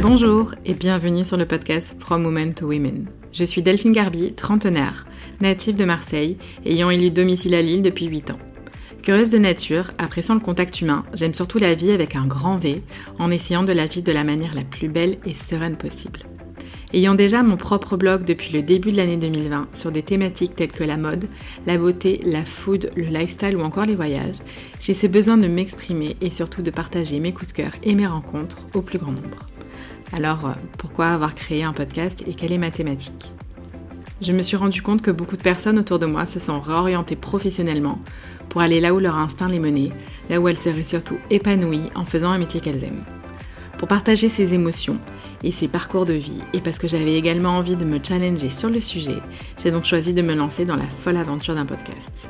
Bonjour et bienvenue sur le podcast From Women to Women. Je suis Delphine Garbi, trentenaire, native de Marseille, ayant élu domicile à Lille depuis 8 ans. Curieuse de nature, appréciant le contact humain, j'aime surtout la vie avec un grand V, en essayant de la vivre de la manière la plus belle et sereine possible. Ayant déjà mon propre blog depuis le début de l'année 2020 sur des thématiques telles que la mode, la beauté, la food, le lifestyle ou encore les voyages, j'ai ce besoin de m'exprimer et surtout de partager mes coups de cœur et mes rencontres au plus grand nombre. Alors, euh, pourquoi avoir créé un podcast et quelle est ma thématique? Je me suis rendu compte que beaucoup de personnes autour de moi se sont réorientées professionnellement pour aller là où leur instinct les menait, là où elles seraient surtout épanouies en faisant un métier qu'elles aiment. Pour partager ces émotions et ces parcours de vie, et parce que j'avais également envie de me challenger sur le sujet, j'ai donc choisi de me lancer dans la folle aventure d'un podcast.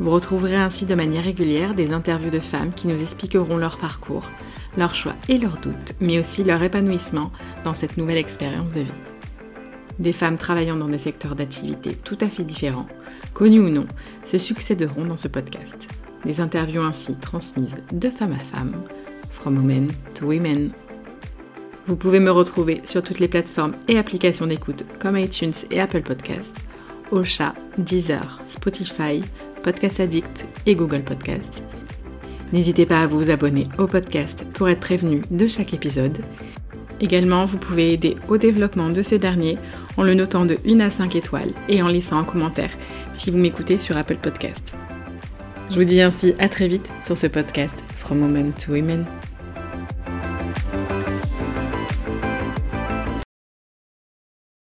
Vous retrouverez ainsi de manière régulière des interviews de femmes qui nous expliqueront leur parcours, leurs choix et leurs doutes, mais aussi leur épanouissement dans cette nouvelle expérience de vie. Des femmes travaillant dans des secteurs d'activité tout à fait différents, connus ou non, se succéderont dans ce podcast. Des interviews ainsi transmises de femme à femme, from women to women. Vous pouvez me retrouver sur toutes les plateformes et applications d'écoute comme iTunes et Apple Podcasts, Ocha, Deezer, Spotify, Podcast Addict et Google Podcast. N'hésitez pas à vous abonner au podcast pour être prévenu de chaque épisode. Également, vous pouvez aider au développement de ce dernier en le notant de 1 à 5 étoiles et en laissant un commentaire si vous m'écoutez sur Apple Podcast. Je vous dis ainsi à très vite sur ce podcast From Women to Women.